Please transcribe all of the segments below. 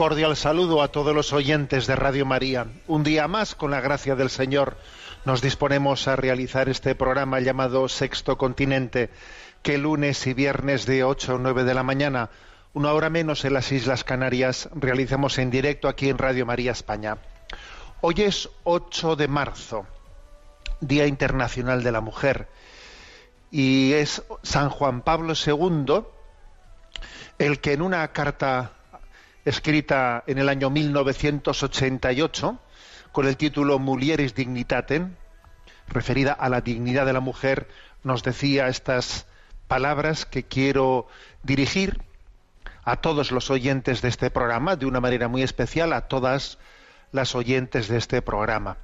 Cordial saludo a todos los oyentes de Radio María. Un día más, con la gracia del Señor, nos disponemos a realizar este programa llamado Sexto Continente, que lunes y viernes de 8 o 9 de la mañana, una hora menos en las Islas Canarias, realizamos en directo aquí en Radio María España. Hoy es 8 de marzo, Día Internacional de la Mujer, y es San Juan Pablo II el que en una carta escrita en el año 1988 con el título Mulieris Dignitatem, referida a la dignidad de la mujer, nos decía estas palabras que quiero dirigir a todos los oyentes de este programa, de una manera muy especial a todas las oyentes de este programa.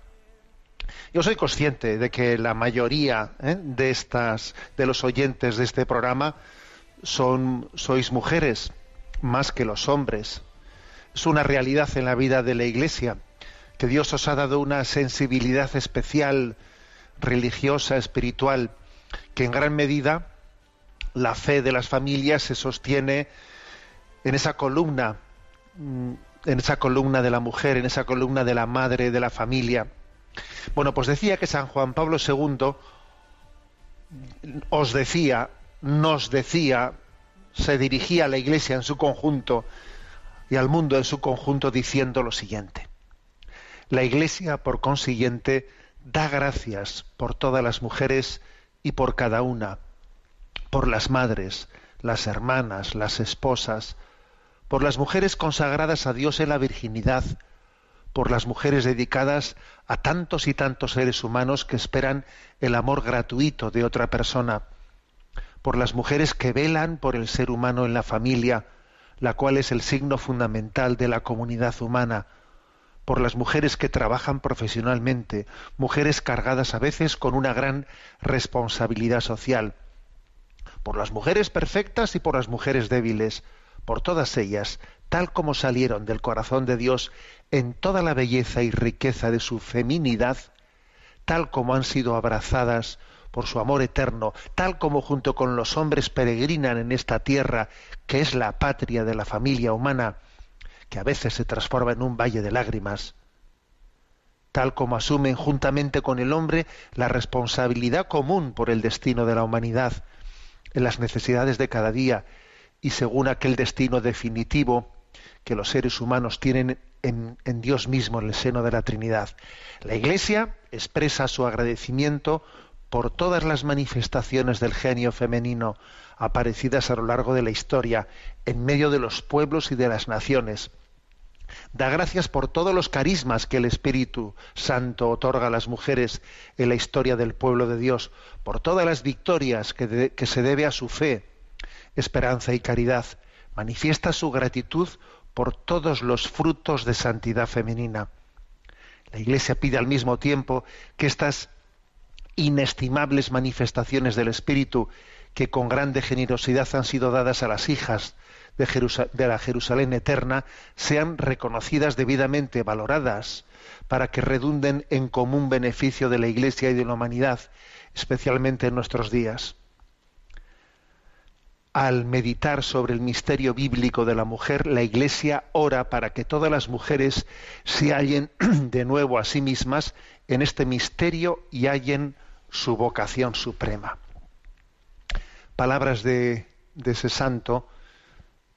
Yo soy consciente de que la mayoría ¿eh? de estas, de los oyentes de este programa, son, sois mujeres más que los hombres. Es una realidad en la vida de la Iglesia que Dios os ha dado una sensibilidad especial, religiosa, espiritual, que en gran medida la fe de las familias se sostiene en esa columna, mm, en esa columna de la mujer, en esa columna de la madre, de la familia. Bueno, pues decía que San Juan Pablo II os decía, nos decía, se dirigía a la Iglesia en su conjunto y al mundo en su conjunto diciendo lo siguiente. La Iglesia, por consiguiente, da gracias por todas las mujeres y por cada una, por las madres, las hermanas, las esposas, por las mujeres consagradas a Dios en la virginidad, por las mujeres dedicadas a tantos y tantos seres humanos que esperan el amor gratuito de otra persona, por las mujeres que velan por el ser humano en la familia, la cual es el signo fundamental de la comunidad humana, por las mujeres que trabajan profesionalmente, mujeres cargadas a veces con una gran responsabilidad social, por las mujeres perfectas y por las mujeres débiles, por todas ellas, tal como salieron del corazón de Dios en toda la belleza y riqueza de su feminidad, tal como han sido abrazadas por su amor eterno, tal como junto con los hombres peregrinan en esta tierra, que es la patria de la familia humana, que a veces se transforma en un valle de lágrimas, tal como asumen juntamente con el hombre la responsabilidad común por el destino de la humanidad, en las necesidades de cada día y según aquel destino definitivo que los seres humanos tienen en, Dios mismo, en el seno de la Trinidad. La Iglesia expresa su agradecimiento por todas las manifestaciones del genio femenino aparecidas a lo largo de la historia, en medio de los pueblos y de las naciones. Da gracias por todos los carismas que el Espíritu Santo otorga a las mujeres en la historia del pueblo de Dios, por todas las victorias que, se debe a su fe, esperanza y caridad. Manifiesta su gratitud por todos los frutos de santidad femenina. La Iglesia pide al mismo tiempo que estas inestimables manifestaciones del Espíritu que con grande generosidad han sido dadas a las hijas de, la Jerusalén eterna sean reconocidas debidamente, valoradas, para que redunden en común beneficio de la Iglesia y de la humanidad, especialmente en nuestros días. al meditar sobre el misterio bíblico de la mujer, la Iglesia ora para que todas las mujeres se hallen de nuevo a sí mismas en este misterio y hallen su vocación suprema. Palabras de, ese santo,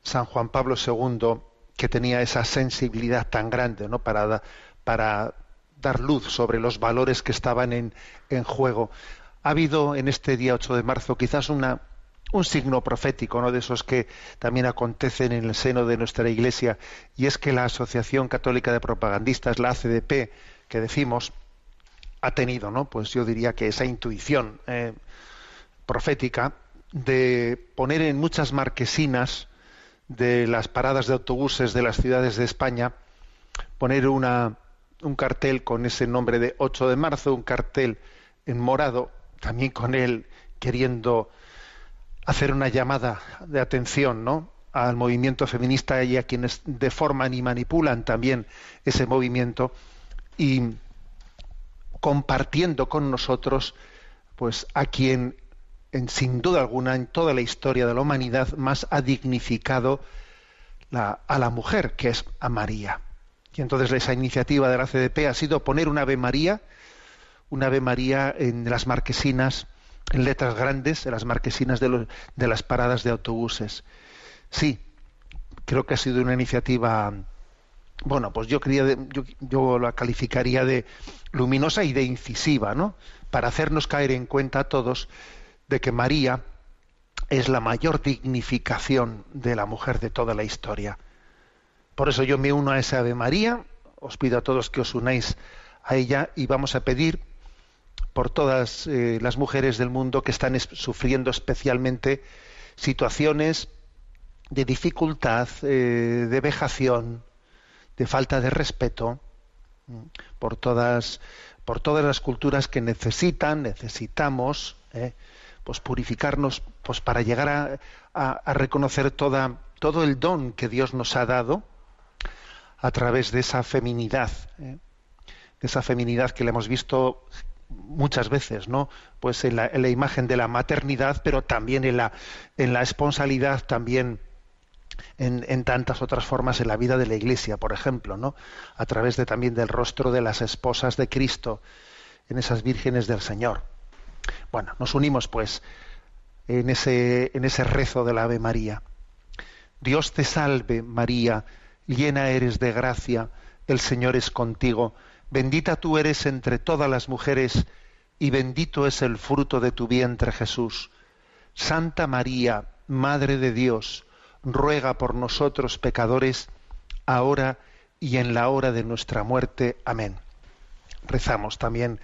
San Juan Pablo II, que tenía esa sensibilidad tan grande ¿no? para, para dar luz sobre los valores que estaban en, en juego. Ha habido en este día 8 de marzo quizás una, un signo profético, ¿no? de esos que también acontecen en el seno de nuestra Iglesia, y es que la Asociación Católica de Propagandistas, la ACDP, que decimos, ha tenido, ¿no? Pues yo diría que esa intuición eh, profética de poner en muchas marquesinas de las paradas de autobuses de las ciudades de España, poner una, un cartel con ese nombre de 8 de marzo, un cartel en morado, también con él queriendo hacer una llamada de atención, ¿no? al movimiento feminista y a quienes deforman y manipulan también ese movimiento y compartiendo con nosotros pues a quien en, sin duda alguna en toda la historia de la humanidad más ha dignificado la, a la mujer que es a María. Y entonces esa iniciativa de la CDP ha sido poner una Ave María una Ave María en las marquesinas en letras grandes en las marquesinas de, los, de las paradas de autobuses. Sí creo que ha sido una iniciativa bueno, pues yo, quería yo, la calificaría de luminosa y de incisiva, ¿no? Para hacernos caer en cuenta a todos de que María es la mayor dignificación de la mujer de toda la historia. Por eso yo me uno a esa Ave María, os pido a todos que os unáis a ella y vamos a pedir por todas eh, las mujeres del mundo que están es, sufriendo especialmente situaciones de dificultad, eh, de vejación, de falta de respeto por todas por todas las culturas que necesitan necesitamos eh, pues purificarnos pues para llegar a, reconocer toda todo el don que Dios nos ha dado a través de esa feminidad eh, de esa feminidad que le hemos visto muchas veces no pues en la, en la imagen de la maternidad pero también en la en la esponsalidad también en, tantas otras formas en la vida de la Iglesia, por ejemplo, ¿no? A través de también del rostro de las esposas de Cristo, en esas vírgenes del Señor. Bueno, nos unimos pues en ese, en ese rezo de la Ave María. Dios te salve, María, llena eres de gracia, el Señor es contigo, bendita tú eres entre todas las mujeres, y bendito es el fruto de tu vientre, Jesús. Santa María, Madre de Dios, ruega por nosotros pecadores, ahora y en la hora de nuestra muerte. Amén. Rezamos también,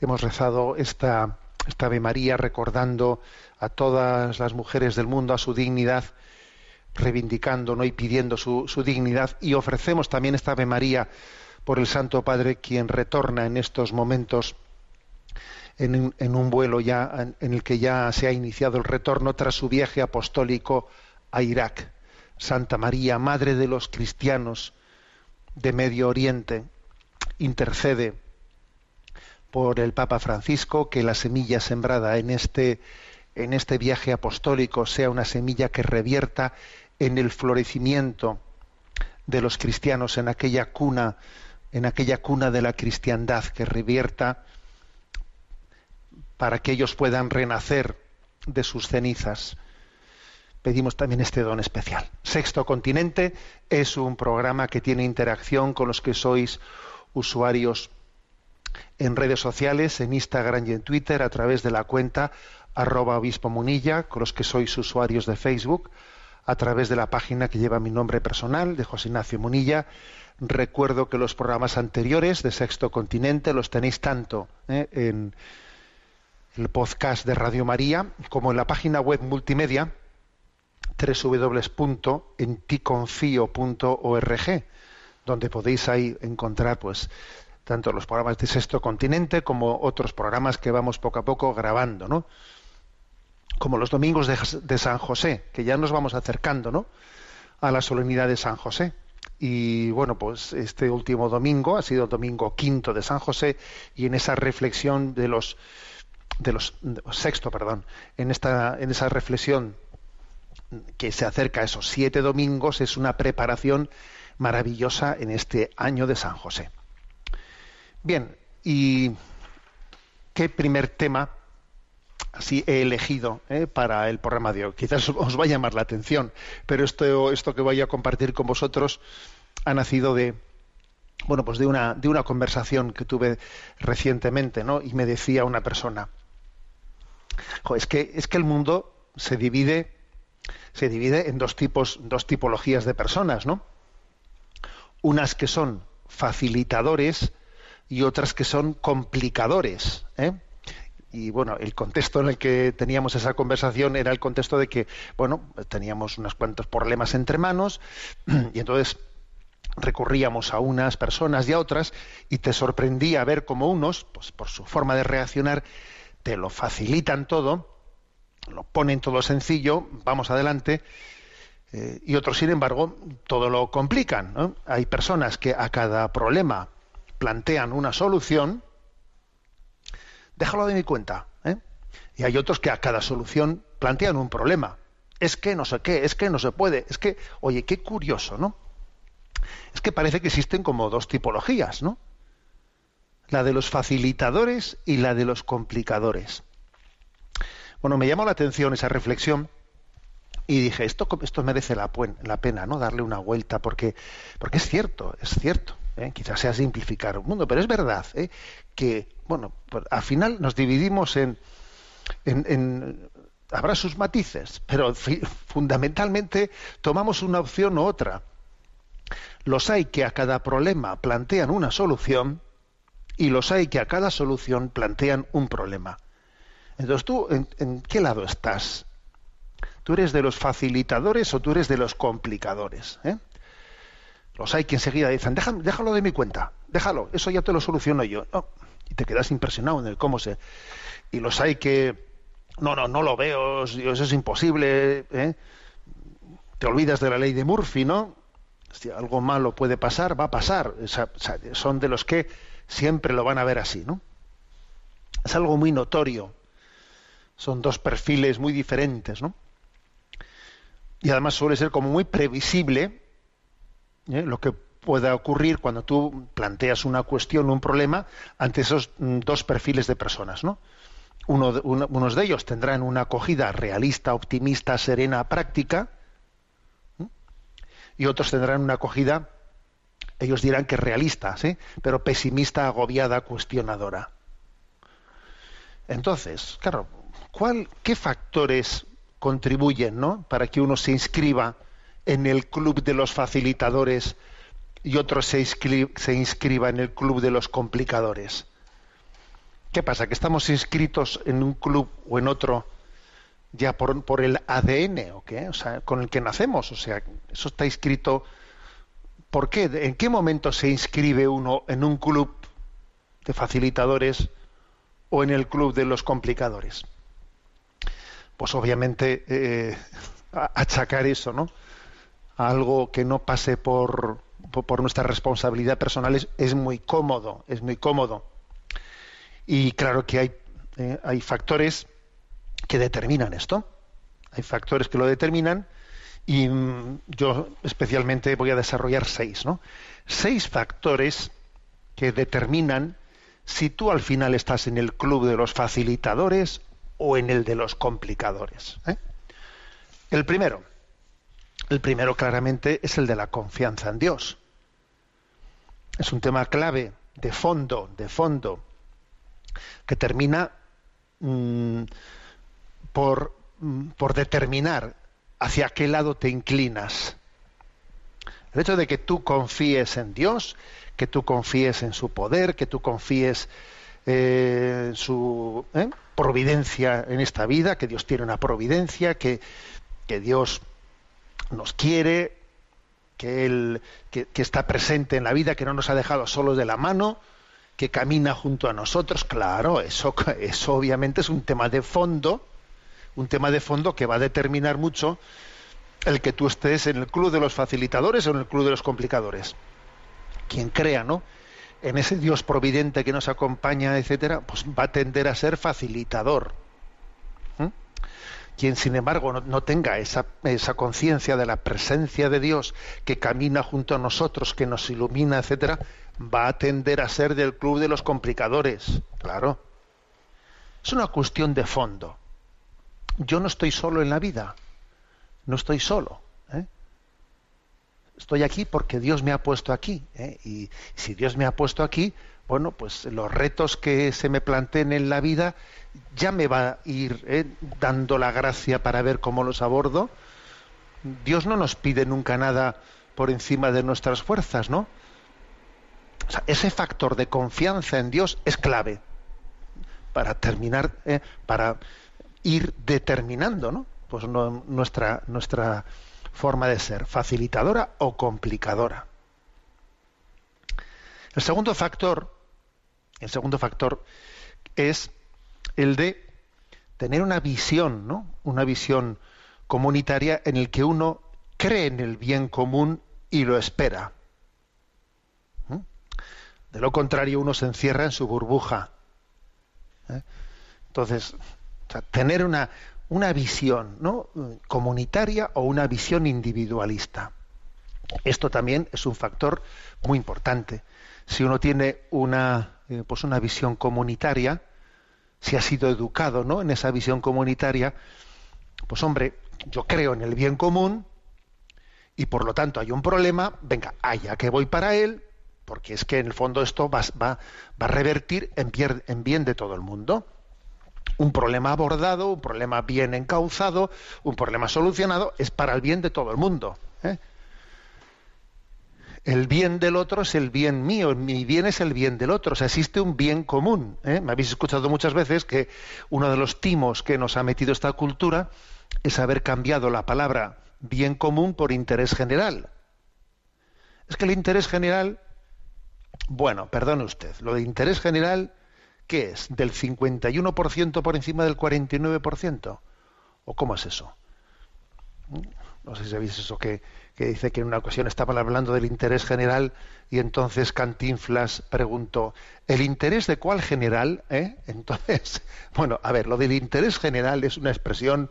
hemos rezado esta, esta Ave María recordando a todas las mujeres del mundo, a su dignidad, reivindicando ¿no? y pidiendo su, su dignidad, y ofrecemos también esta Ave María por el Santo Padre, quien retorna en estos momentos en un, en un vuelo ya en el que ya se ha iniciado el retorno tras su viaje apostólico a Irak. Santa María, Madre de los cristianos de Medio Oriente, intercede por el Papa Francisco, que la semilla sembrada en este, en este viaje apostólico sea una semilla que revierta en el florecimiento de los cristianos en aquella cuna, en aquella cuna de la cristiandad, que revierta para que ellos puedan renacer de sus cenizas pedimos también este don especial. Sexto Continente es un programa que tiene interacción con los que sois usuarios en redes sociales, en Instagram y en Twitter, a través de la cuenta arroba obispo munilla, con los que sois usuarios de Facebook, a través de la página que lleva mi nombre personal, de José Ignacio Munilla. Recuerdo que los programas anteriores de Sexto Continente los tenéis tanto ¿eh? en el podcast de Radio María como en la página web multimedia www.enticonfio.org, donde podéis ahí encontrar pues tanto los programas de Sexto Continente como otros programas que vamos poco a poco grabando, ¿no? Como los domingos de, San José, que ya nos vamos acercando, ¿no? A la solemnidad de San José. Y bueno, pues este último domingo ha sido el domingo quinto de San José y en esa reflexión de los de los sexto, perdón, en esta en esa reflexión que se acerca a esos siete domingos es una preparación maravillosa en este año de San José. Bien, y qué primer tema así he elegido eh, para el programa de hoy. Quizás os va a llamar la atención, pero esto, esto que voy a compartir con vosotros ha nacido de bueno pues de una de una conversación que tuve recientemente, ¿no? Y me decía una persona, es que es que el mundo se divide se divide en dos tipos dos tipologías de personas, ¿no? Unas que son facilitadores y otras que son complicadores, ¿eh? y bueno, el contexto en el que teníamos esa conversación era el contexto de que, bueno, teníamos unos cuantos problemas entre manos y entonces recurríamos a unas personas y a otras y te sorprendía ver cómo unos, pues por su forma de reaccionar, te lo facilitan todo, lo ponen todo sencillo, vamos adelante, eh, y otros, sin embargo, todo lo complican. Hay personas que a cada problema plantean una solución, déjalo de mi cuenta. ¿eh? Y hay otros que a cada solución plantean un problema. Es que no sé qué, es que no se puede, es que, oye, qué curioso, ¿no? Es que parece que existen como dos tipologías, ¿no? La de los facilitadores y la de los complicadores. Bueno, me llamó la atención esa reflexión y dije, esto, esto merece la, pena, ¿no? Darle una vuelta, porque, porque es cierto, es cierto. ¿eh? quizás sea simplificar un mundo, pero es verdad ¿eh? que, bueno, pues, al final nos dividimos en, en, habrá sus matices, pero fundamentalmente tomamos una opción u otra. Los hay que a cada problema plantean una solución y los hay que a cada solución plantean un problema. Entonces tú, ¿en, qué lado estás? ¿Tú eres de los facilitadores o tú eres de los complicadores? ¿eh? Los hay que enseguida dicen, déjalo, de mi cuenta, déjalo, eso ya te lo soluciono yo. y te quedas impresionado en el cómo se... Y los hay que, no, no, no lo veo, eso es imposible, ¿eh? te olvidas de la ley de Murphy, ¿no? Si algo malo puede pasar, va a pasar. son de los que siempre lo van a ver así, ¿no? Es algo muy notorio. Son dos perfiles muy diferentes, ¿no? Y además suele ser como muy previsible ¿eh? lo que pueda ocurrir cuando tú planteas una cuestión, un problema, ante esos mm, dos perfiles de personas, ¿no? Uno, unos de ellos tendrán una acogida realista, optimista, serena, práctica, y otros tendrán una acogida, ellos dirán que realista, ¿sí? pero pesimista, agobiada, cuestionadora. Entonces, claro, ¿cuál, ¿qué factores contribuyen ¿no? para que uno se inscriba en el club de los facilitadores y otro se, se inscriba en el club de los complicadores. ¿Qué pasa? ¿Que estamos inscritos en un club o en otro ya por, por el ADN o qué? O sea, con el que nacemos. O sea, eso está inscrito. ¿Por qué? ¿En qué momento se inscribe uno en un club de facilitadores o en el club de los complicadores? Pues obviamente eh, achacar eso, ¿no? algo que no pase por, por, nuestra responsabilidad personal es, muy cómodo, es muy cómodo. Y claro que hay, eh, hay factores que determinan esto, hay factores que lo determinan y mm, yo especialmente voy a desarrollar seis, ¿no? Seis factores que determinan si tú al final estás en el club de los facilitadores o en el de los complicadores. ¿eh? El primero, el primero claramente es el de la confianza en Dios. Es un tema clave, de fondo, de fondo, que termina mm, por, mm, por determinar hacia qué lado te inclinas. El hecho de que tú confíes en Dios, que tú confíes en su poder, que tú confíes eh, su ¿eh? providencia en esta vida, que Dios tiene una providencia, que, que Dios nos quiere, que Él que, está presente en la vida, que no nos ha dejado solos de la mano, que camina junto a nosotros. Claro, eso, eso obviamente es un tema de fondo, un tema de fondo que va a determinar mucho el que tú estés en el club de los facilitadores o en el club de los complicadores. Quien crea, ¿no? En ese Dios providente que nos acompaña, etcétera, pues va a tender a ser facilitador. Quien, sin embargo, no, tenga esa, esa conciencia de la presencia de Dios que camina junto a nosotros, que nos ilumina, etcétera, va a tender a ser del club de los complicadores. Claro. Es una cuestión de fondo. Yo no estoy solo en la vida. No estoy solo. Estoy aquí porque Dios me ha puesto aquí. ¿eh? Y si Dios me ha puesto aquí, bueno, pues los retos que se me planteen en la vida ya me va a ir ¿eh? dando la gracia para ver cómo los abordo. Dios no nos pide nunca nada por encima de nuestras fuerzas, ¿no? O sea, ese factor de confianza en Dios es clave para terminar, ¿eh? para ir determinando, ¿no? Pues no, nuestra nuestra forma de ser, facilitadora o complicadora. El segundo factor, el segundo factor es el de tener una visión, ¿no? Una visión comunitaria en el que uno cree en el bien común y lo espera. ¿Mm? De lo contrario, uno se encierra en su burbuja. ¿eh? Entonces, tener una, una visión ¿no? comunitaria o una visión individualista. Esto también es un factor muy importante. Si uno tiene una, eh, pues una visión comunitaria, si ha sido educado ¿no? en esa visión comunitaria, pues hombre, yo creo en el bien común y por lo tanto hay un problema, venga, allá que voy para él, porque es que en el fondo esto va, va, va a revertir en, en bien de todo el mundo. Un problema abordado, un problema bien encauzado, un problema solucionado, es para el bien de todo el mundo. ¿eh? El bien del otro es el bien mío, mi bien es el bien del otro. O sea, existe un bien común. ¿eh? Me habéis escuchado muchas veces que uno de los timos que nos ha metido esta cultura es haber cambiado la palabra bien común por interés general. Es que el interés general, bueno, perdone usted, lo de interés general, ¿qué es? ¿Del 51% por encima del 49%? ¿O cómo es eso? No sé si sabéis eso que, que dice que en una ocasión estaban hablando del interés general y entonces Cantinflas preguntó, ¿el interés de cuál general? eh?". Entonces, bueno, a ver, lo del interés general es una expresión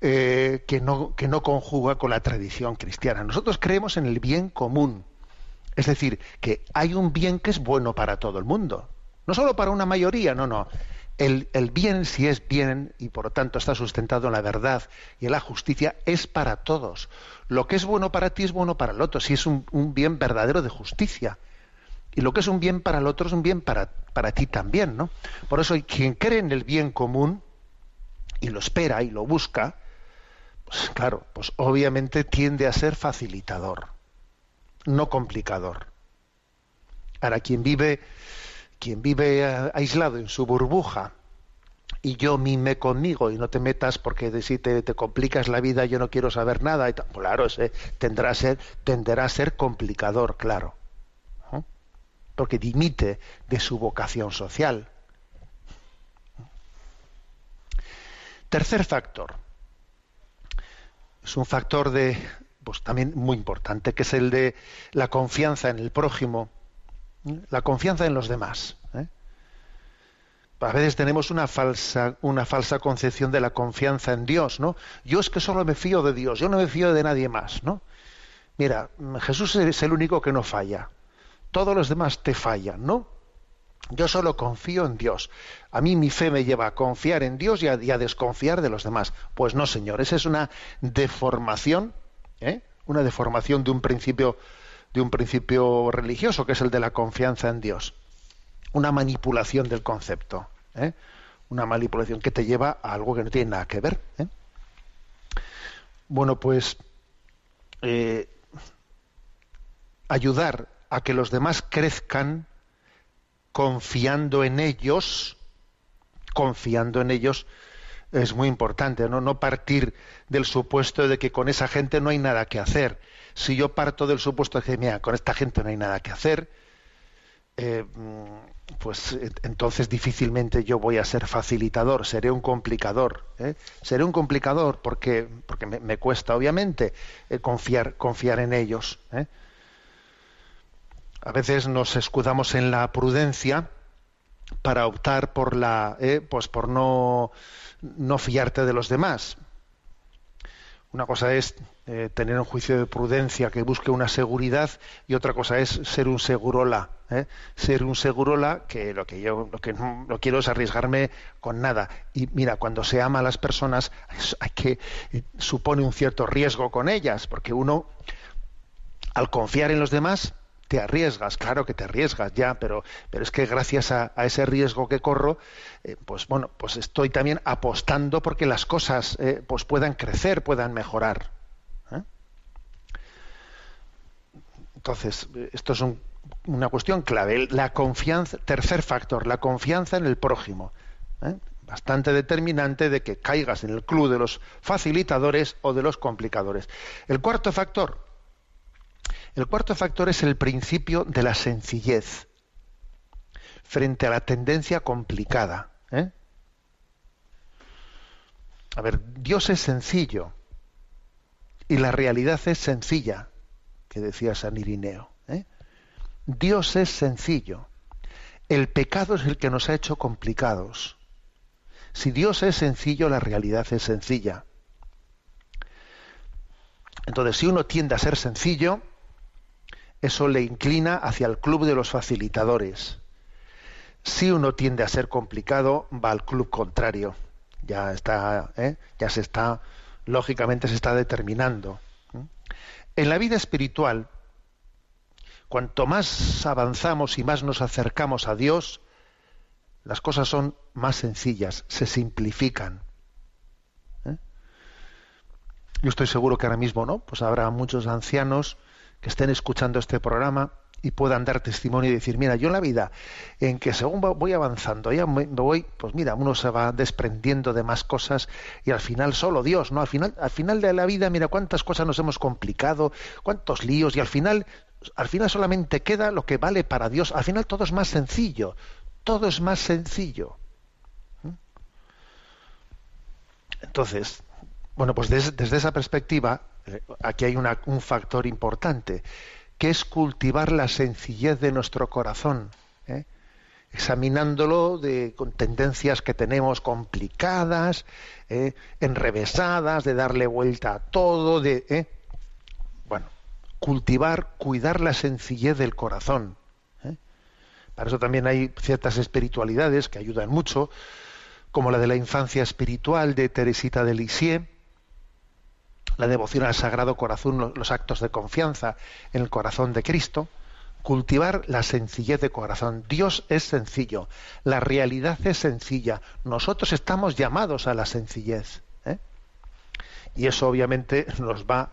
eh, que, no, que no conjuga con la tradición cristiana. Nosotros creemos en el bien común, es decir, que hay un bien que es bueno para todo el mundo, no solo para una mayoría, no, no. El, bien, si es bien y por lo tanto está sustentado en la verdad y en la justicia, es para todos. Lo que es bueno para ti es bueno para el otro, si es un, un bien verdadero de justicia. Y lo que es un bien para el otro es un bien para, para ti también, ¿no? Por eso quien cree en el bien común y lo espera y lo busca, pues claro, pues obviamente tiende a ser facilitador, no complicador. Ahora, quien vive, quien vive eh, aislado en su burbuja y yo mime conmigo y no te metas porque de si te, complicas la vida yo no quiero saber nada, y claro, ese tendrá a ser, tenderá a ser complicador, claro. Porque dimite de su vocación social. Tercer factor. Es un factor de, pues también muy importante, que es el de la confianza en el prójimo. La confianza en los demás. ¿eh? A veces tenemos una falsa, una falsa concepción de la confianza en Dios, ¿no? Yo es que solo me fío de Dios, yo no me fío de nadie más, ¿no? Mira, Jesús es el único que no falla. Todos los demás te fallan, ¿no? Yo solo confío en Dios. A mí mi fe me lleva a confiar en Dios y a, y a desconfiar de los demás. Pues no, señor, esa es una deformación, ¿eh? una deformación de un principio, de un principio religioso, que es el de la confianza en Dios. Una manipulación del concepto. ¿eh? Una manipulación que te lleva a algo que no tiene nada que ver. ¿eh? Bueno, pues eh, ayudar a que los demás crezcan confiando en ellos, confiando en ellos, es muy importante, ¿no? No partir del supuesto de que con esa gente no hay nada que hacer. Si yo parto del supuesto de que, mira, con esta gente no hay nada que hacer, eh, pues entonces difícilmente yo voy a ser facilitador, seré un complicador. ¿eh? Seré un complicador porque, porque me, cuesta, obviamente, eh, confiar, confiar en ellos. A veces nos escudamos en la prudencia para optar por la, pues por no, no fiarte de los demás. Una cosa es eh, tener un juicio de prudencia que busque una seguridad y otra cosa es ser un segurola. ¿eh? Ser un segurola que lo que yo lo que no quiero es arriesgarme con nada. Y mira, cuando se ama a las personas hay que eh, supone un cierto riesgo con ellas, porque uno al confiar en los demás te arriesgas, claro que te arriesgas ya, pero, pero es que gracias a, ese riesgo que corro, eh, pues bueno, pues estoy también apostando porque las cosas eh, pues puedan crecer, puedan mejorar. ¿eh? Entonces, esto es un- una cuestión clave. La confianza, tercer factor, la confianza en el prójimo. Bastante determinante de que caigas en el club de los facilitadores o de los complicadores. El cuarto factor, el cuarto factor es el principio de la sencillez frente a la tendencia complicada. ¿eh? A ver, Dios es sencillo y la realidad es sencilla, que decía San Irineo. ¿eh? Dios es sencillo. El pecado es el que nos ha hecho complicados. Si Dios es sencillo, la realidad es sencilla. Entonces, si uno tiende a ser sencillo, eso le inclina hacia el club de los facilitadores. Si uno tiende a ser complicado, va al club contrario. Ya está, ¿eh? ya se está, lógicamente se está determinando. En la vida espiritual, cuanto más avanzamos y más nos acercamos a Dios, las cosas son más sencillas, se simplifican. ¿eh? Yo estoy seguro que ahora mismo, ¿no? Pues habrá muchos ancianos que estén escuchando este programa y puedan dar testimonio y decir, mira, yo en la vida, en que según voy avanzando, ya me voy, pues mira, uno se va desprendiendo de más cosas y al final solo Dios, ¿no? Al final, al final de la vida, mira cuántas cosas nos hemos complicado, cuántos líos, y al final, al final solamente queda lo que vale para Dios. Al final todo es más sencillo, todo es más sencillo. ¿Mm? Entonces, bueno, pues des- desde esa perspectiva, aquí hay una- un factor importante, que es cultivar la sencillez de nuestro corazón, ¿eh? examinándolo de, con tendencias que tenemos complicadas, ¿eh? enrevesadas, de darle vuelta a todo, de ¿eh? bueno, cultivar, cuidar la sencillez del corazón. Para eso también hay ciertas espiritualidades que ayudan mucho, como la de la infancia espiritual de Teresita de Lisieux, la devoción al Sagrado Corazón, lo- los actos de confianza en el corazón de Cristo, cultivar la sencillez de corazón. Dios es sencillo, la realidad es sencilla, nosotros estamos llamados a la sencillez. ¿eh? Y eso obviamente nos va,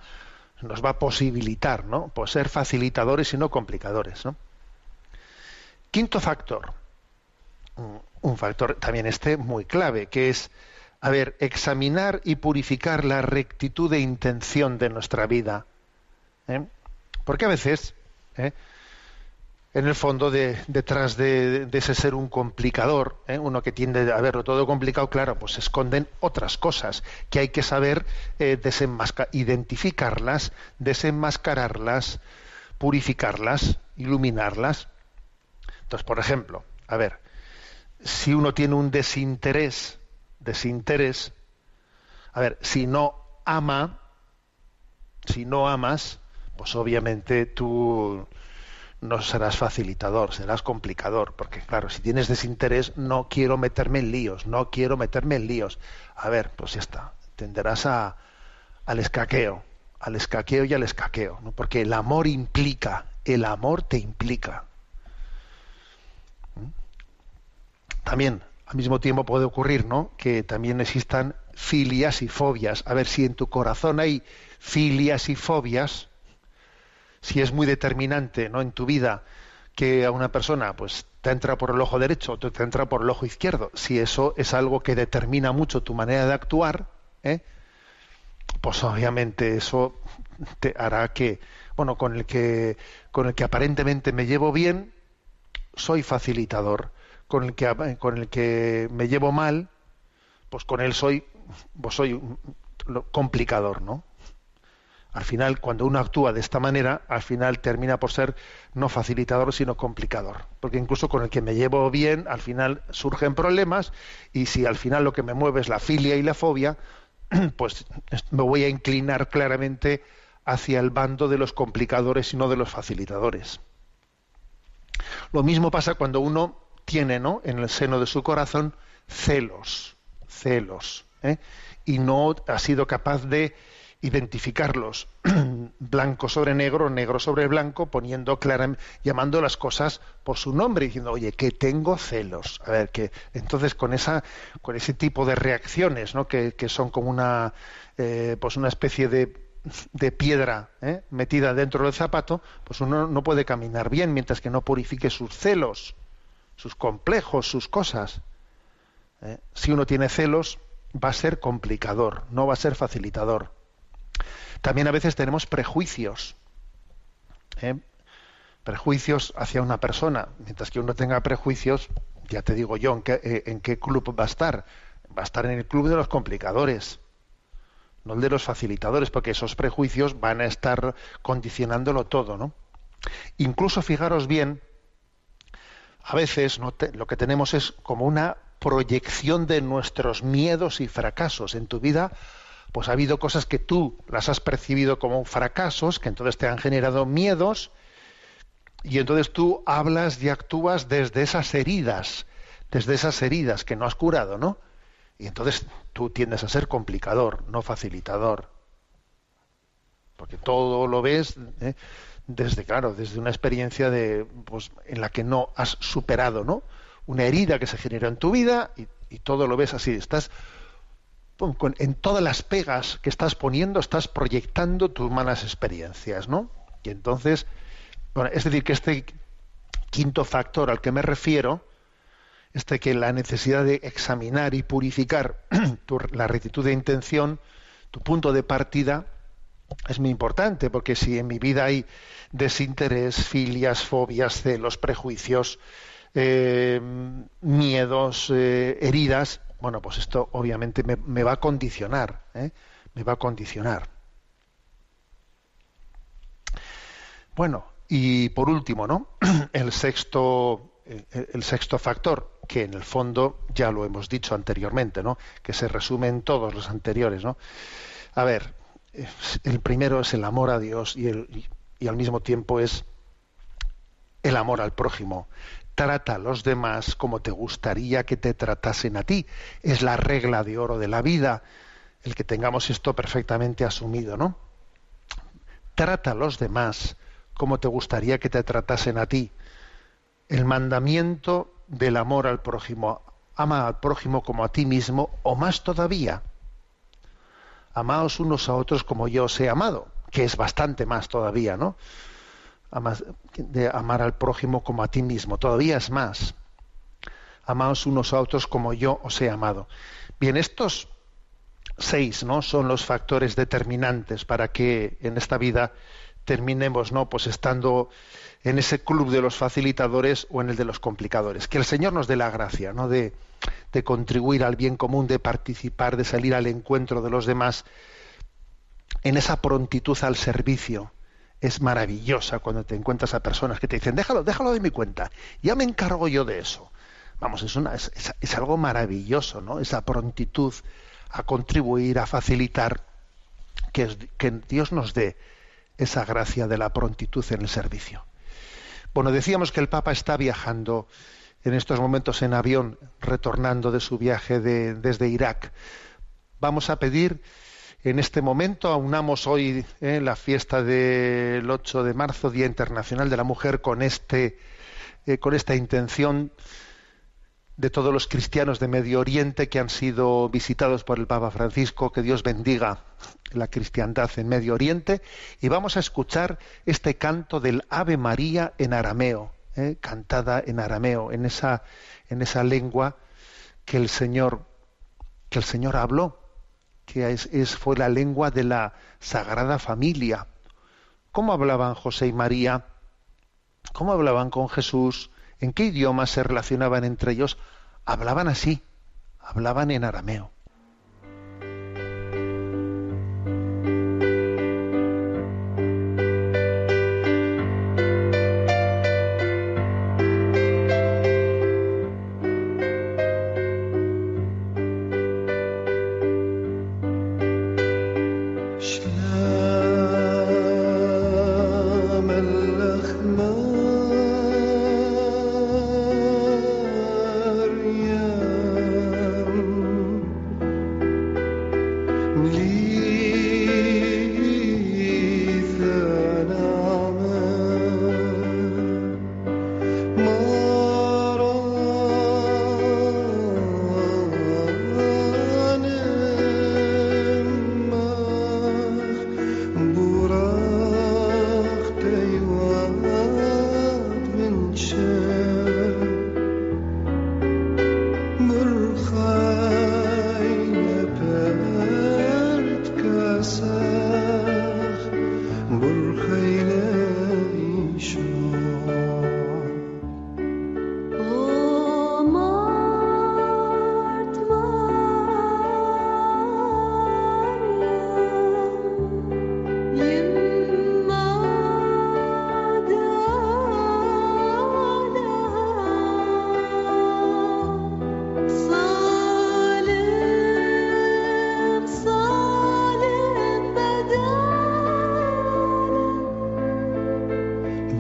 nos va a posibilitar, ¿no? Pues ser facilitadores y no complicadores. ¿no? Quinto factor, un factor también este muy clave, que es, a ver, examinar y purificar la rectitud de intención de nuestra vida. ¿eh? Porque a veces, ¿eh? en el fondo, de- detrás de, ese ser un complicador, ¿eh? uno que tiende a verlo todo complicado, claro, pues se esconden otras cosas que hay que saber eh, identificarlas, desenmascararlas, purificarlas, iluminarlas. Entonces, por ejemplo, a ver, si uno tiene un desinterés, desinterés, a ver, si no ama, si no amas, pues obviamente tú no serás facilitador, serás complicador, porque claro, si tienes desinterés, no quiero meterme en líos, no quiero meterme en líos. A ver, pues ya está, tenderás a, al escaqueo, al escaqueo y al escaqueo, porque el amor implica, el amor te implica. También, al mismo tiempo puede ocurrir, ¿no? Que también existan filias y fobias. A ver si en tu corazón hay filias y fobias, si es muy determinante, ¿no? En tu vida que a una persona, pues, te entra por el ojo derecho, o te entra por el ojo izquierdo. Si eso es algo que determina mucho tu manera de actuar, ¿eh? pues obviamente eso te hará que, bueno, con el que, con el que aparentemente me llevo bien, soy facilitador. Con el que, con el que me llevo mal, pues con él soy, pues soy un- complicador, ¿no? Al final, cuando uno actúa de esta manera, al final termina por ser no facilitador, sino complicador. Porque incluso con el que me llevo bien, al final surgen problemas, y si al final lo que me mueve es la filia y la fobia, pues me voy a inclinar claramente hacia el bando de los complicadores y no de los facilitadores. Lo mismo pasa cuando uno tiene ¿no? en el seno de su corazón celos, celos, ¿eh? y no ha sido capaz de identificarlos blanco sobre negro, negro sobre blanco, poniendo claramente, llamando las cosas por su nombre, diciendo, oye, que tengo celos. A ver, que entonces con esa, con ese tipo de reacciones, ¿no? que, son como una, eh, pues una especie de, de piedra ¿eh? metida dentro del zapato, pues uno no puede caminar bien mientras que no purifique sus celos, sus complejos, sus cosas. ¿eh? Si uno tiene celos, va a ser complicador, no va a ser facilitador. También a veces tenemos prejuicios. ¿eh? Prejuicios hacia una persona. Mientras que uno tenga prejuicios, ya te digo yo en qué, eh, en qué club va a estar. Va a estar en el club de los complicadores, no el de los facilitadores, porque esos prejuicios van a estar condicionándolo todo, ¿no? Incluso fijaros bien, a veces lo que tenemos es como una proyección de nuestros miedos y fracasos en tu vida pues ha habido cosas que tú las has percibido como fracasos, que entonces te han generado miedos, y entonces tú hablas y actúas desde esas heridas, desde esas heridas que no has curado, ¿no? Y entonces tú tiendes a ser complicador, no facilitador. Porque todo lo ves ¿eh? Desde, claro, desde una experiencia de, pues, en la que no has superado, ¿no? Una herida que se generó en tu vida y, todo lo ves así. Estás en todas las pegas que estás poniendo, estás proyectando tus malas experiencias, ¿no? Y entonces, bueno, es decir, que este quinto factor al que me refiero, este que la necesidad de examinar y purificar la rectitud de intención, tu punto de partida, es muy importante, porque si en mi vida hay desinterés, filias, fobias, celos, prejuicios, eh, miedos, eh, heridas, bueno, pues esto obviamente me, va a condicionar, ¿eh? me va a condicionar. Bueno, y por último, ¿no? El sexto, el, sexto factor, que en el fondo ya lo hemos dicho anteriormente, ¿no? Que se resume en todos los anteriores, ¿no? A ver, el primero es el amor a Dios y, y al mismo tiempo es el amor al prójimo, trata a los demás como te gustaría que te tratasen a ti. Es la regla de oro de la vida, el que tengamos esto perfectamente asumido, ¿no? Trata a los demás como te gustaría que te tratasen a ti. El mandamiento del amor al prójimo. Ama al prójimo como a ti mismo, o más todavía. Amaos unos a otros como yo os he amado, que es bastante más todavía, ¿no? de amar al prójimo como a ti mismo. Todavía es más. Amaos unos a otros como yo os he amado. Bien, estos seis ¿no? son los factores determinantes para que en esta vida terminemos ¿no? pues estando en ese club de los facilitadores o en el de los complicadores. Que el Señor nos dé la gracia ¿no? de, contribuir al bien común, de participar, de salir al encuentro de los demás en esa prontitud al servicio es maravillosa cuando te encuentras a personas que te dicen, déjalo, déjalo de mi cuenta, ya me encargo yo de eso. Vamos, es, una, es, algo maravilloso, ¿no? Esa prontitud a contribuir, a facilitar, que Dios nos dé esa gracia de la prontitud en el servicio. Bueno, decíamos que el Papa está viajando en estos momentos en avión, retornando de su viaje de, desde Irak. Vamos a pedir en este momento aunamos hoy eh, la fiesta del 8 de marzo, Día Internacional de la Mujer, con, este, eh, con esta intención de todos los cristianos de Medio Oriente que han sido visitados por el Papa Francisco, que Dios bendiga la cristiandad en Medio Oriente, y vamos a escuchar este canto del Ave María en arameo, eh, cantada en arameo, en esa, en esa lengua que el Señor, que el Señor habló que es, fue la lengua de la Sagrada Familia. ¿Cómo hablaban José y María? ¿Cómo hablaban con Jesús? ¿En qué idioma se relacionaban entre ellos? Hablaban así, hablaban en arameo.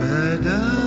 Madame.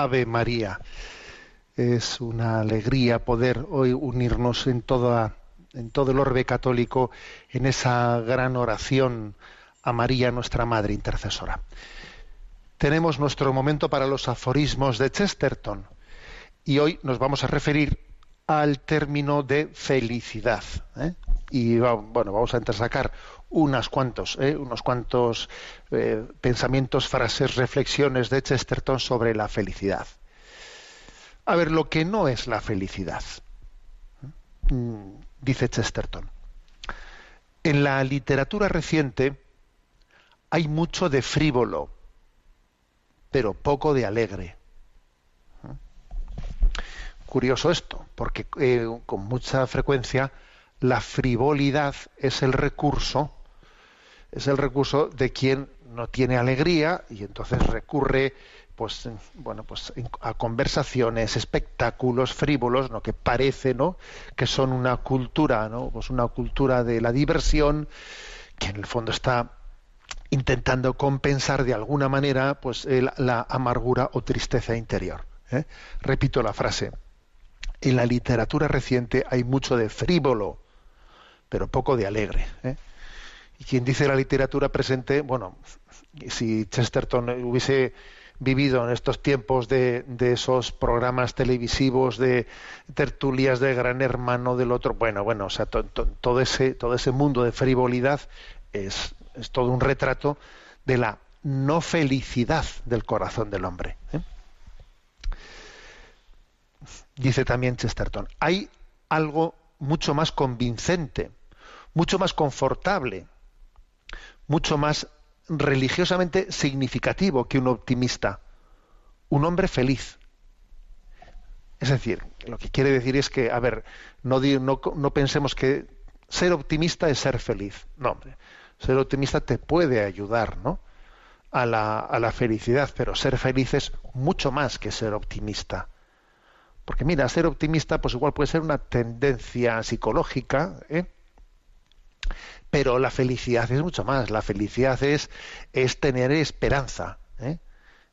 Ave María. Es una alegría poder hoy unirnos en toda todo el orbe católico en esa gran oración a María nuestra Madre intercesora. Tenemos nuestro momento para los aforismos de Chesterton y hoy nos vamos a referir al término de felicidad. ¿eh? Y bueno, vamos a entresacar cuantos, ¿eh? unos cuantos eh, pensamientos, frases, reflexiones de Chesterton sobre la felicidad. A ver, lo que no es la felicidad, Mm, dice Chesterton. En la literatura reciente hay mucho de frívolo, pero poco de alegre. Curioso esto, porque eh, con mucha frecuencia la frivolidad es el recurso, es el recurso de quien no tiene alegría y entonces recurre pues en- bueno pues a conversaciones espectáculos frívolos no que parece no que son una cultura no pues una cultura de la diversión que en el fondo está intentando compensar de alguna manera pues la amargura o tristeza interior ¿eh? repito la frase en la literatura reciente hay mucho de frívolo pero poco de alegre ¿eh? Y quien dice la literatura presente bueno si Chesterton hubiese vivido en estos tiempos de, esos programas televisivos de tertulias de gran hermano del otro bueno bueno o sea to- to- todo ese todo ese mundo de frivolidad es, es todo un retrato de la no felicidad del corazón del hombre ¿eh? dice también Chesterton hay algo mucho más convincente mucho más confortable mucho más religiosamente significativo que un optimista, un hombre feliz. Es decir, lo que quiere decir es que, a ver, no, no, no pensemos que ser optimista es ser feliz. No, hombre, ser optimista te puede ayudar, ¿no? A la, a la felicidad, pero ser feliz es mucho más que ser optimista. Porque mira, ser optimista pues igual puede ser una tendencia psicológica, ¿eh? Pero la felicidad es mucho más. La felicidad es, es tener esperanza. ¿eh?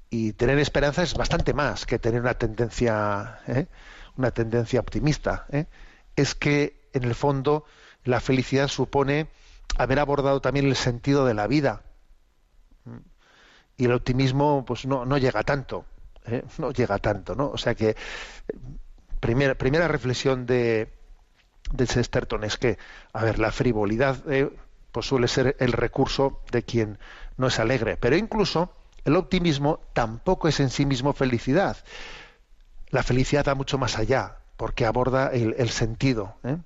Y tener esperanza es bastante más que tener una tendencia, ¿eh? una tendencia optimista. ¿eh? Es que, en el fondo, la felicidad supone haber abordado también el sentido de la vida. Y el optimismo, pues no, no llega tanto. ¿eh? No llega tanto, ¿no? O sea que, primera reflexión de, de Chesterton es que, a ver, la frivolidad eh, pues suele ser el recurso de quien no es alegre, pero incluso el optimismo tampoco es en sí mismo felicidad. La felicidad va mucho más allá, porque aborda el, sentido. ¿eh?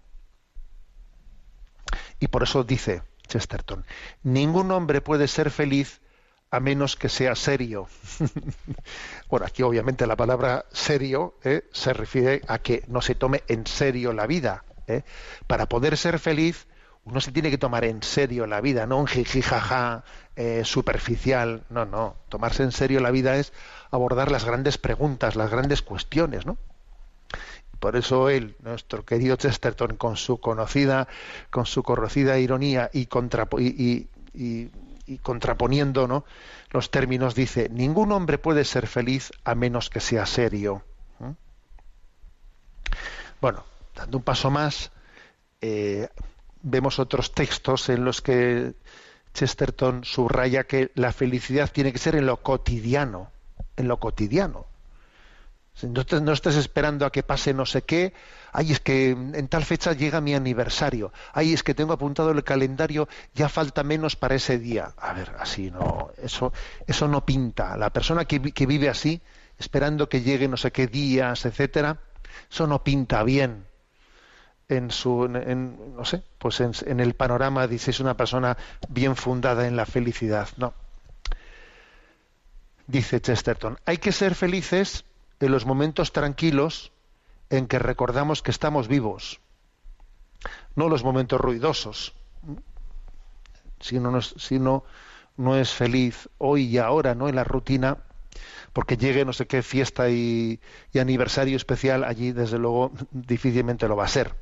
Y por eso dice Chesterton, ningún hombre puede ser feliz a menos que sea serio. bueno, aquí obviamente la palabra serio ¿eh? se refiere a que no se tome en serio la vida. ¿Eh? Para poder ser feliz, uno se tiene que tomar en serio la vida, no un jijijaja eh, superficial. No, no. Tomarse en serio la vida es abordar las grandes preguntas, las grandes cuestiones, ¿no? Por eso él, nuestro querido Chesterton, con su conocida, con su conocida ironía y, contrapo- y contraponiendo ¿no? los términos, dice: ningún hombre puede ser feliz a menos que sea serio. ¿Mm? Bueno, dando un paso más, eh, vemos otros textos en los que Chesterton subraya que la felicidad tiene que ser en lo cotidiano, en lo cotidiano. No, te- estés esperando a que pase no sé qué. Ay, es que en tal fecha llega mi aniversario. Ay, es que tengo apuntado el calendario, ya falta menos para ese día. A ver, así no, eso, eso no pinta. La persona que, que vive así, esperando que llegue no sé qué días, etcétera, eso no pinta bien en su, en- no sé, pues en, en el panorama dice es una persona bien fundada en la felicidad. No. Dice Chesterton, hay que ser felices en los momentos tranquilos en que recordamos que estamos vivos, no los momentos ruidosos. Si no es, si uno no es feliz hoy y ahora, ¿no? En la rutina, porque llegue no sé qué fiesta y aniversario especial, allí desde luego difícilmente lo va a ser.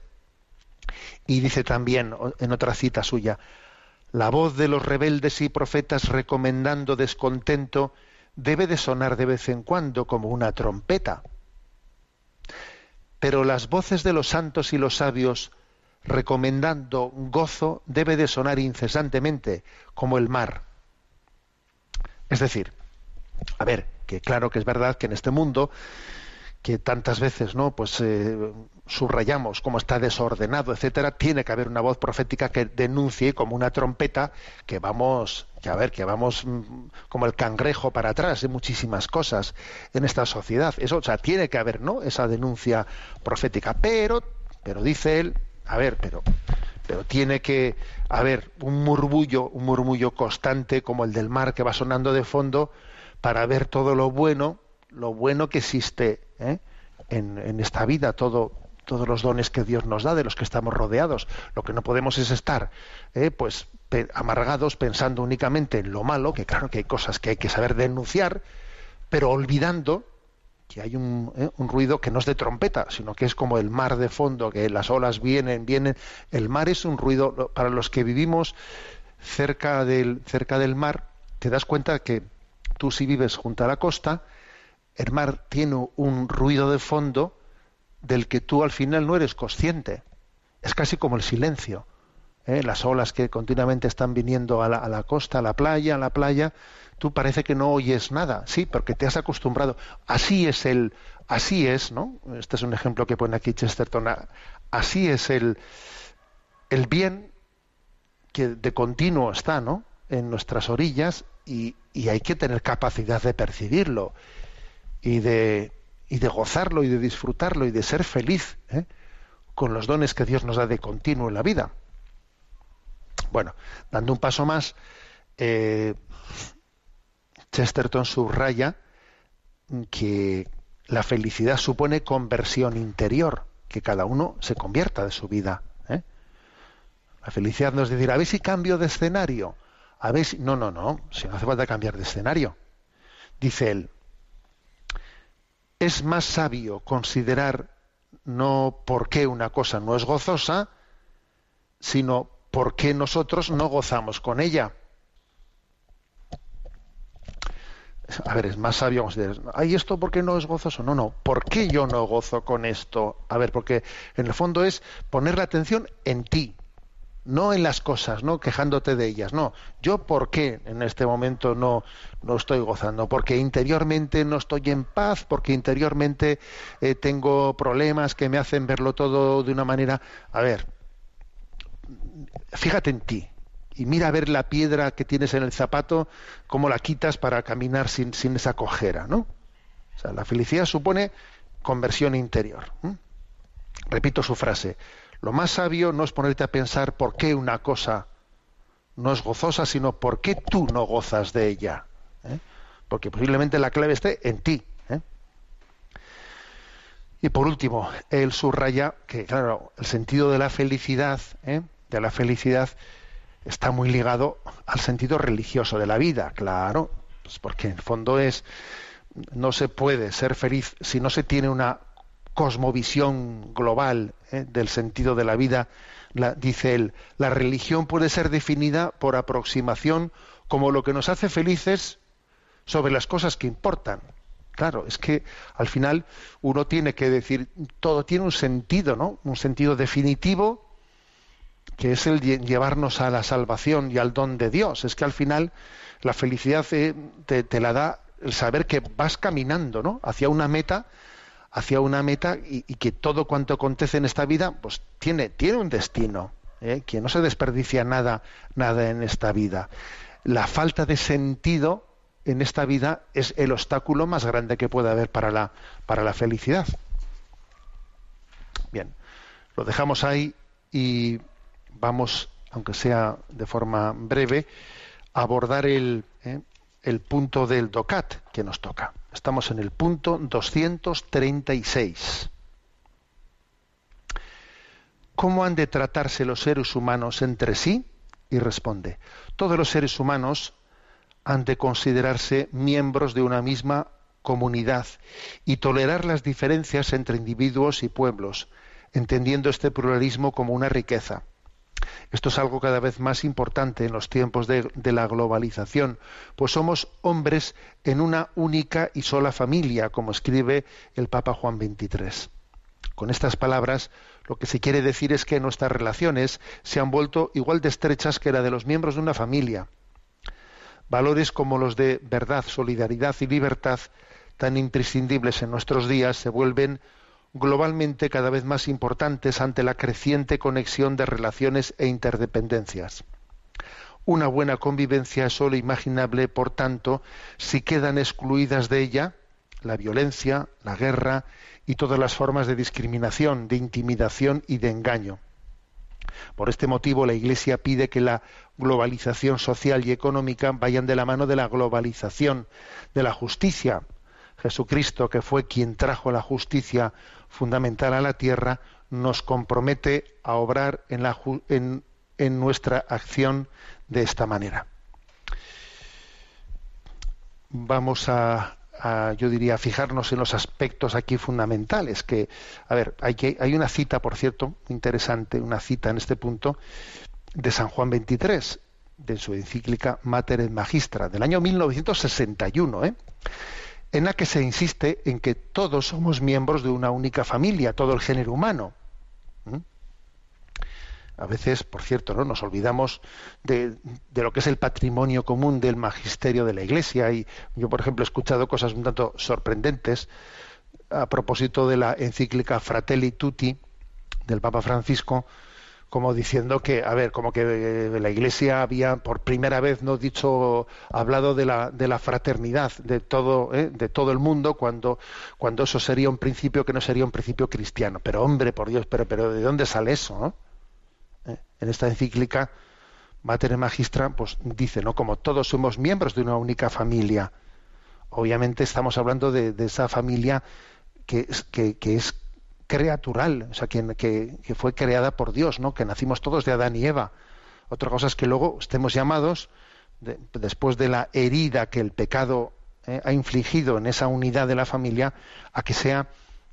Y dice también en otra cita suya, la voz de los rebeldes y profetas recomendando descontento debe de sonar de vez en cuando como una trompeta. Pero las voces de los santos y los sabios recomendando gozo debe de sonar incesantemente como el mar. Es decir, a ver, que claro que es verdad que en este mundo que tantas veces no pues eh, subrayamos cómo está desordenado etcétera tiene que haber una voz profética que denuncie como una trompeta que vamos que a ver que vamos mm, como el cangrejo para atrás en muchísimas cosas en esta sociedad. Eso o sea tiene que haber no esa denuncia profética. Pero pero dice él a ver pero pero tiene que haber un murmullo un murmullo constante como el del mar que va sonando de fondo para ver todo lo bueno lo bueno que existe ¿eh? en, en esta vida todo todos los dones que Dios nos da, de los que estamos rodeados. Lo que no podemos es estar, eh, pues, amargados pensando únicamente en lo malo, que claro que hay cosas que hay que saber denunciar, pero olvidando que hay un, eh, un ruido que no es de trompeta, sino que es como el mar de fondo, que las olas vienen, vienen. El mar es un ruido, para los que vivimos cerca del, cerca del mar, te das cuenta que tú si vives junto a la costa, el mar tiene un ruido de fondo del que tú al final no eres consciente. Es casi como el silencio. ¿eh? Las olas que continuamente están viniendo a la, a la costa, a la playa, a la playa, tú parece que no oyes nada, sí, porque te has acostumbrado. Así es el, así es, ¿no? Este es un ejemplo que pone aquí Chesterton. Así es el, el bien que de continuo está, ¿no? En nuestras orillas y, y hay que tener capacidad de percibirlo y de, y de gozarlo y de disfrutarlo y de ser feliz ¿eh? con los dones que Dios nos da de continuo en la vida. Bueno, dando un paso más, eh, Chesterton subraya que la felicidad supone conversión interior, que cada uno se convierta de su vida. ¿eh? La felicidad no es decir, a ver si cambio de escenario, a ver si... No, no, no, si no hace falta cambiar de escenario. Dice él, es más sabio considerar no por qué una cosa no es gozosa, sino por qué nosotros no gozamos con ella. A ver, es más sabio considerar, ¿ay esto por qué no es gozoso? No, no, ¿por qué yo no gozo con esto? A ver, porque en el fondo es poner la atención en ti, no en las cosas, no quejándote de ellas, no. Yo por qué en este momento no, no estoy gozando, porque interiormente no estoy en paz, porque interiormente eh, tengo problemas que me hacen verlo todo de una manera. A ver, fíjate en ti y mira a ver la piedra que tienes en el zapato, cómo la quitas para caminar sin, sin esa cojera, ¿no? O sea, la felicidad supone conversión interior. Repito su frase. Lo más sabio no es ponerte a pensar por qué una cosa no es gozosa, sino por qué tú no gozas de ella. ¿eh? Porque posiblemente la clave esté en ti. ¿eh? Y por último, él subraya que, claro, el sentido de la felicidad, ¿eh? de la felicidad, está muy ligado al sentido religioso de la vida, claro, pues porque en el fondo es, no se puede ser feliz si no se tiene una cosmovisión global ¿eh? del sentido de la vida. La- dice él, la religión puede ser definida por aproximación como lo que nos hace felices sobre las cosas que importan. Claro, es que al final uno tiene que decir, todo tiene un sentido, ¿no? Un sentido definitivo que es el lle- llevarnos a la salvación y al don de Dios. Es que al final la felicidad eh, te, te la da el saber que vas caminando, ¿no? Hacia una meta, hacia una meta y, que todo cuanto acontece en esta vida, pues tiene, tiene un destino, ¿eh? que no se desperdicia nada, nada en esta vida. La falta de sentido en esta vida es el obstáculo más grande que puede haber para la, para la felicidad. Bien, lo dejamos ahí y vamos, aunque sea de forma breve, a abordar el, el punto del DOCAT que nos toca. Estamos en el punto 236. ¿Cómo han de tratarse los seres humanos entre sí? Y responde, todos los seres humanos han de considerarse miembros de una misma comunidad y tolerar las diferencias entre individuos y pueblos, entendiendo este pluralismo como una riqueza. Esto es algo cada vez más importante en los tiempos de, la globalización, pues somos hombres en una única y sola familia, como escribe el Papa Juan XXIII. Con estas palabras, lo que se quiere decir es que nuestras relaciones se han vuelto igual de estrechas que la de los miembros de una familia. Valores como los de verdad, solidaridad y libertad, tan imprescindibles en nuestros días, se vuelven globalmente cada vez más importantes ante la creciente conexión de relaciones e interdependencias. Una buena convivencia es sólo imaginable, por tanto, si quedan excluidas de ella la violencia, la guerra y todas las formas de discriminación, de intimidación y de engaño. Por este motivo, la Iglesia pide que la globalización social y económica vayan de la mano de la globalización de la justicia. Jesucristo, que fue quien trajo la justicia fundamental a la tierra, nos compromete a obrar en, la en- nuestra acción de esta manera. Vamos a, yo diría, fijarnos en los aspectos aquí fundamentales. Que, a ver, hay, hay una cita, por cierto, interesante, una cita en este punto, de San Juan 23, de su encíclica Mater et Magistra, del año 1961, ¿eh? En la que se insiste en que todos somos miembros de una única familia, todo el género humano. ¿Mm? A veces, por cierto, ¿no? nos olvidamos de, de lo que es el patrimonio común del magisterio de la Iglesia. Y yo, por ejemplo, he escuchado cosas un tanto sorprendentes a propósito de la encíclica Fratelli Tutti del Papa Francisco, como diciendo que, a ver, como que eh, la Iglesia había por primera vez no dicho, hablado de la, de la fraternidad de todo, ¿eh? de todo el mundo, cuando, cuando eso sería un principio que no sería un principio cristiano. Pero hombre, por Dios, pero, pero ¿de dónde sale eso? no? ¿Eh? En esta encíclica Mater Magistra, pues dice, ¿no? Como todos somos miembros de una única familia. Obviamente estamos hablando de, esa familia que que, que es creatural, o sea, que, fue creada por Dios, ¿no? Que nacimos todos de Adán y Eva. Otra cosa es que luego estemos llamados, de- después de la herida que el pecado eh, ha infligido en esa unidad de la familia, a que sea,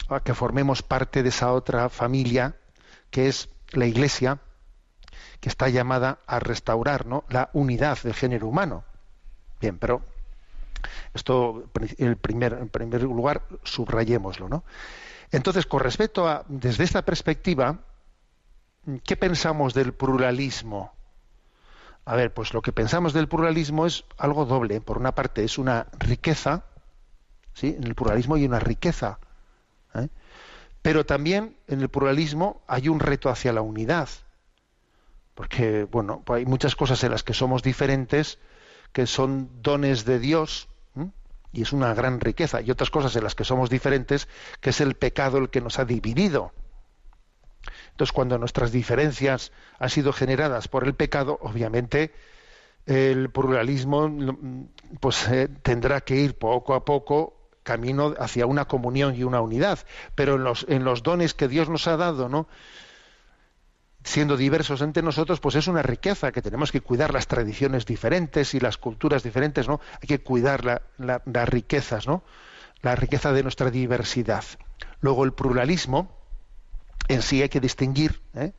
a que formemos parte de esa otra familia, que es la Iglesia, que está llamada a restaurar ¿no? la unidad del género humano. Bien, pero esto, primer, en primer lugar, subrayémoslo, ¿no? Entonces, con respecto a, desde esta perspectiva, ¿qué pensamos del pluralismo? A ver, pues lo que pensamos del pluralismo es algo doble. Por una parte, es una riqueza, ¿sí? En el pluralismo hay una riqueza. ¿eh? Pero también en el pluralismo hay un reto hacia la unidad. Porque, bueno, pues hay muchas cosas en las que somos diferentes, que son dones de Dios. Y es una gran riqueza, y otras cosas en las que somos diferentes, que es el pecado el que nos ha dividido. Entonces, cuando nuestras diferencias han sido generadas por el pecado, obviamente el pluralismo pues eh, tendrá que ir poco a poco camino hacia una comunión y una unidad. Pero en los, en los dones que Dios nos ha dado, ¿no? Siendo diversos entre nosotros, pues es una riqueza que tenemos que cuidar las tradiciones diferentes y las culturas diferentes, ¿no? Hay que cuidar la- la- las riquezas, ¿no? La riqueza de nuestra diversidad. Luego el pluralismo en sí hay que distinguir ¿eh?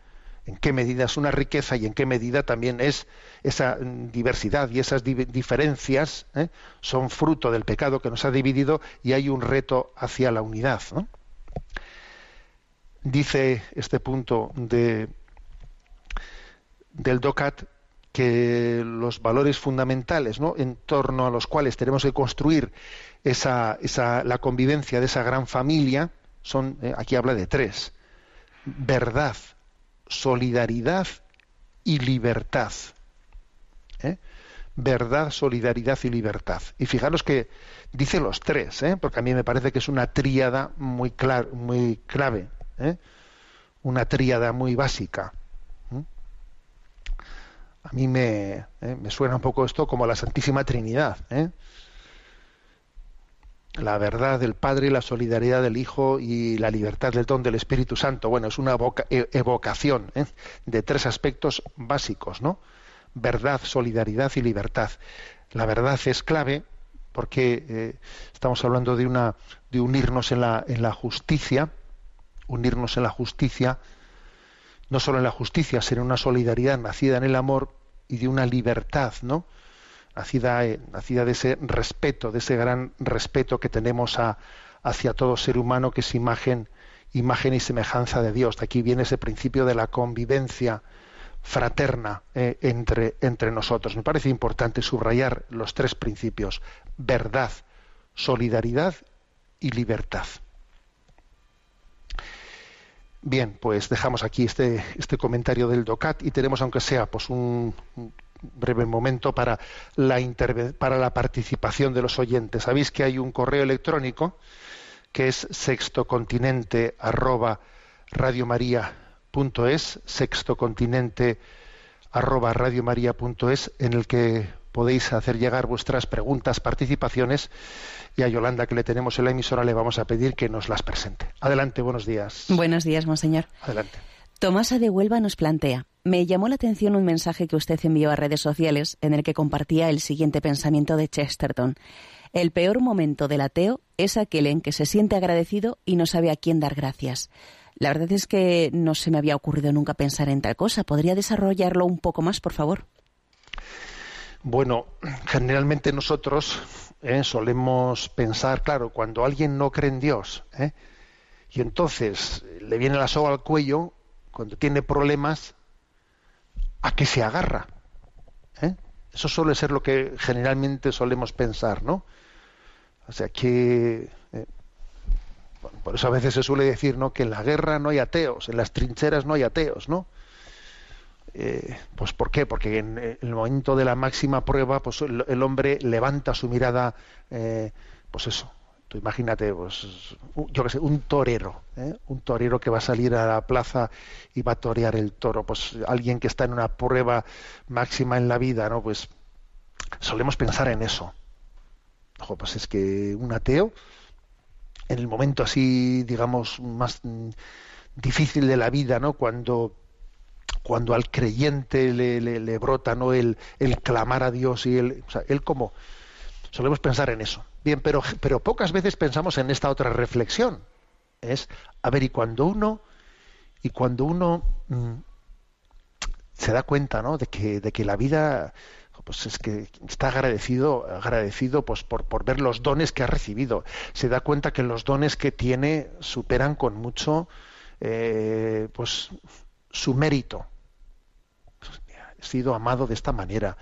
en qué medida es una riqueza y en qué medida también es esa mm, diversidad y esas di- diferencias ¿eh? son fruto del pecado que nos ha dividido y hay un reto hacia la unidad. Dice este punto de, del DOCAT que los valores fundamentales ¿no? en torno a los cuales tenemos que construir esa, esa, la convivencia de esa gran familia son, eh, aquí habla de tres, verdad, solidaridad y libertad. ¿eh? Verdad, solidaridad y libertad. Y fijaros que dice los tres, ¿eh? porque a mí me parece que es una tríada muy, muy clave, ¿eh? una tríada muy básica. A mí me, ¿eh? me suena un poco esto como la Santísima Trinidad. ¿eh? la verdad del Padre, la solidaridad del Hijo y la libertad del don del Espíritu Santo. Bueno, es una e- evocación ¿eh? de tres aspectos básicos, ¿no? Verdad, solidaridad y libertad. La verdad es clave porque eh, estamos hablando de una de unirnos en la en la justicia, unirnos en la justicia, no solo en la justicia, sino en una solidaridad nacida en el amor y de una libertad, ¿no? nacida, eh, nacida de ese respeto, de ese gran respeto que tenemos a- hacia todo ser humano que es imagen, imagen y semejanza de Dios. De aquí viene ese principio de la convivencia fraterna eh, entre, entre nosotros. Me parece importante subrayar los tres principios, verdad, solidaridad y libertad. Bien, pues dejamos aquí este, este comentario del DOCAT y tenemos, aunque sea pues un, breve momento para la, para la participación de los oyentes. Sabéis que hay un correo electrónico que es sextocontinente arroba radiomaria.es, sextocontinente arroba en el que podéis hacer llegar vuestras preguntas, participaciones y a Yolanda que le tenemos en la emisora le vamos a pedir que nos las presente. Adelante, buenos días. Buenos días, monseñor. Adelante. Tomasa de Huelva nos plantea. Me llamó la atención un mensaje que usted envió a redes sociales en el que compartía el siguiente pensamiento de Chesterton. El peor momento del ateo es aquel en que se siente agradecido y no sabe a quién dar gracias. La verdad es que no se me había ocurrido nunca pensar en tal cosa. ¿Podría desarrollarlo un poco más, por favor? Bueno, generalmente nosotros eh, solemos pensar, claro, cuando alguien no cree en Dios, eh, y entonces le viene la soga al cuello, cuando tiene problemas, ¿a qué se agarra? ¿Eh? Eso suele ser lo que generalmente solemos pensar, ¿no? O sea que eh, por eso a veces se suele decir, ¿no? Que en la guerra no hay ateos, en las trincheras no hay ateos, ¿no? Eh, pues ¿por qué? Porque en, eh, el momento de la máxima prueba, pues el, hombre levanta su mirada, eh, pues eso. Tú imagínate, pues, yo qué sé, un torero, un torero que va a salir a la plaza y va a torear el toro, pues alguien que está en una prueba máxima en la vida, ¿no? Pues solemos pensar en eso. Ojo, pues es que un ateo, en el momento así, digamos, más mm, difícil de la vida, ¿no? Cuando cuando al creyente le, brota no el, el clamar a Dios y el, o sea, él como solemos pensar en eso. Bien, pero, pero pocas veces pensamos en esta otra reflexión. Es, a ver, y cuando uno, y cuando uno mm, se da cuenta, ¿no? De que, de que la vida, pues es que está agradecido, agradecido pues por, por ver los dones que ha recibido. Se da cuenta que los dones que tiene superan con mucho, eh, pues su mérito. He sido amado de esta manera.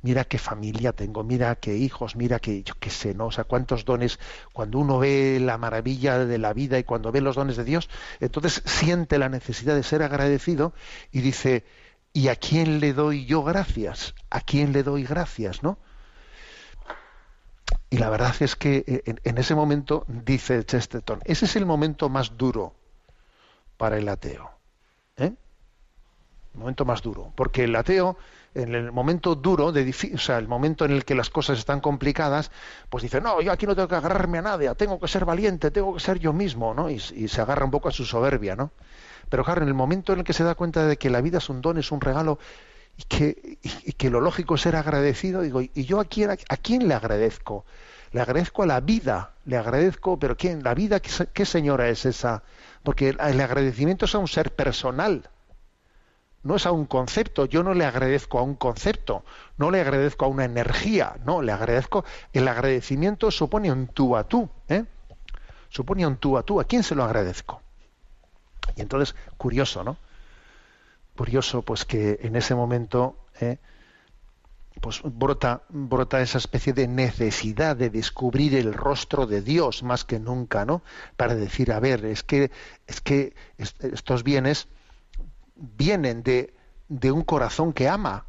Mira qué familia tengo, mira qué hijos, mira que yo qué sé, ¿no? O sea, cuántos dones, cuando uno ve la maravilla de la vida y cuando ve los dones de Dios, entonces siente la necesidad de ser agradecido y dice, ¿y a quién le doy yo gracias? ¿A quién le doy gracias, no? Y la verdad es que eh, en ese momento, dice Chesterton, ese es el momento más duro para el ateo. Momento más duro. Porque el ateo, en el momento duro, de o el momento en el que las cosas están complicadas, pues dice, no, yo aquí no tengo que agarrarme a nadie, tengo que ser valiente, tengo que ser yo mismo, ¿no? Y, se agarra un poco a su soberbia, ¿no? Pero claro, en el momento en el que se da cuenta de que la vida es un don, es un regalo, y que, y, que lo lógico es ser agradecido, digo, ¿y yo a quién, a quién le agradezco? Le agradezco a la vida, le agradezco, pero ¿quién? ¿La vida? ¿Qué, qué señora es esa? Porque el agradecimiento es a un ser personal, no es a un concepto. Yo no le agradezco a un concepto, no le agradezco a una energía, no, le agradezco. El agradecimiento supone un tú a tú, ¿eh? Supone un tú a tú. ¿A quién se lo agradezco? Y entonces, curioso, ¿no? Curioso, pues que en ese momento, ¿eh? pues brota, brota esa especie de necesidad de descubrir el rostro de Dios más que nunca, ¿no? Para decir, a ver, es que, es que est- estos bienes vienen de, un corazón que ama.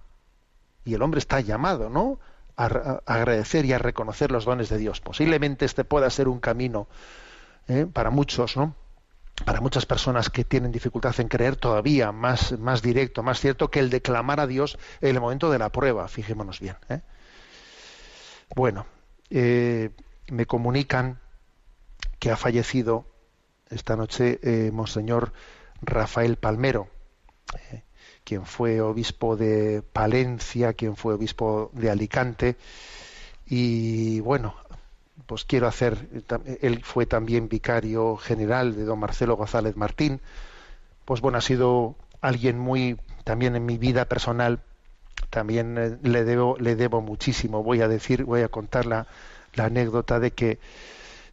Y el hombre está llamado, ¿no? A, agradecer y a reconocer los dones de Dios. Posiblemente este pueda ser un camino ¿eh? para muchos, ¿no? Para muchas personas que tienen dificultad en creer todavía más, más directo, más cierto que el de clamar a Dios en el momento de la prueba. Fijémonos bien. ¿eh? Bueno, eh, me comunican que ha fallecido esta noche Monseñor Rafael Palmero, eh, quien fue obispo de Palencia, quien fue obispo de Alicante, y bueno, pues quiero hacer, él fue también vicario general de don Marcelo González Martín, pues bueno, ha sido alguien muy, también en mi vida personal, también eh, le debo, le debo muchísimo, voy a decir, voy a contar la, la anécdota de que,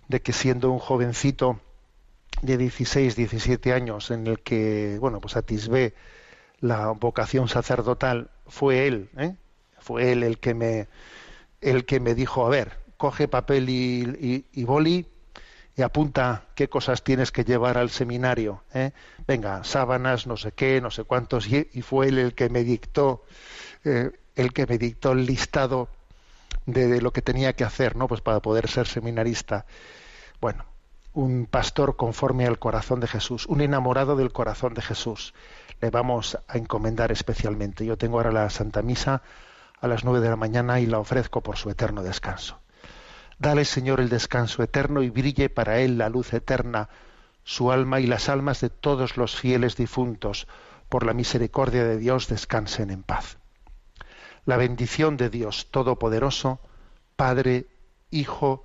de que siendo un jovencito de 16, 17 años en el que, bueno, pues atisbé la vocación sacerdotal, fue él, ¿eh? fue él el que me, el que me dijo, a ver, coge papel y, y- y boli y apunta qué cosas tienes que llevar al seminario. ¿eh? Venga, sábanas, no sé qué, no sé cuántos, y, fue él el que me dictó, eh, el que me dictó el listado de, de lo que tenía que hacer, ¿no? Pues para poder ser seminarista. Bueno, un pastor conforme al corazón de Jesús, un enamorado del corazón de Jesús. Le vamos a encomendar especialmente. Yo tengo ahora la Santa Misa a las nueve de la mañana y la ofrezco por su eterno descanso. Dale, Señor, el descanso eterno y brille para él la luz eterna, su alma y las almas de todos los fieles difuntos, por la misericordia de Dios descansen en paz. La bendición de Dios Todopoderoso, Padre, Hijo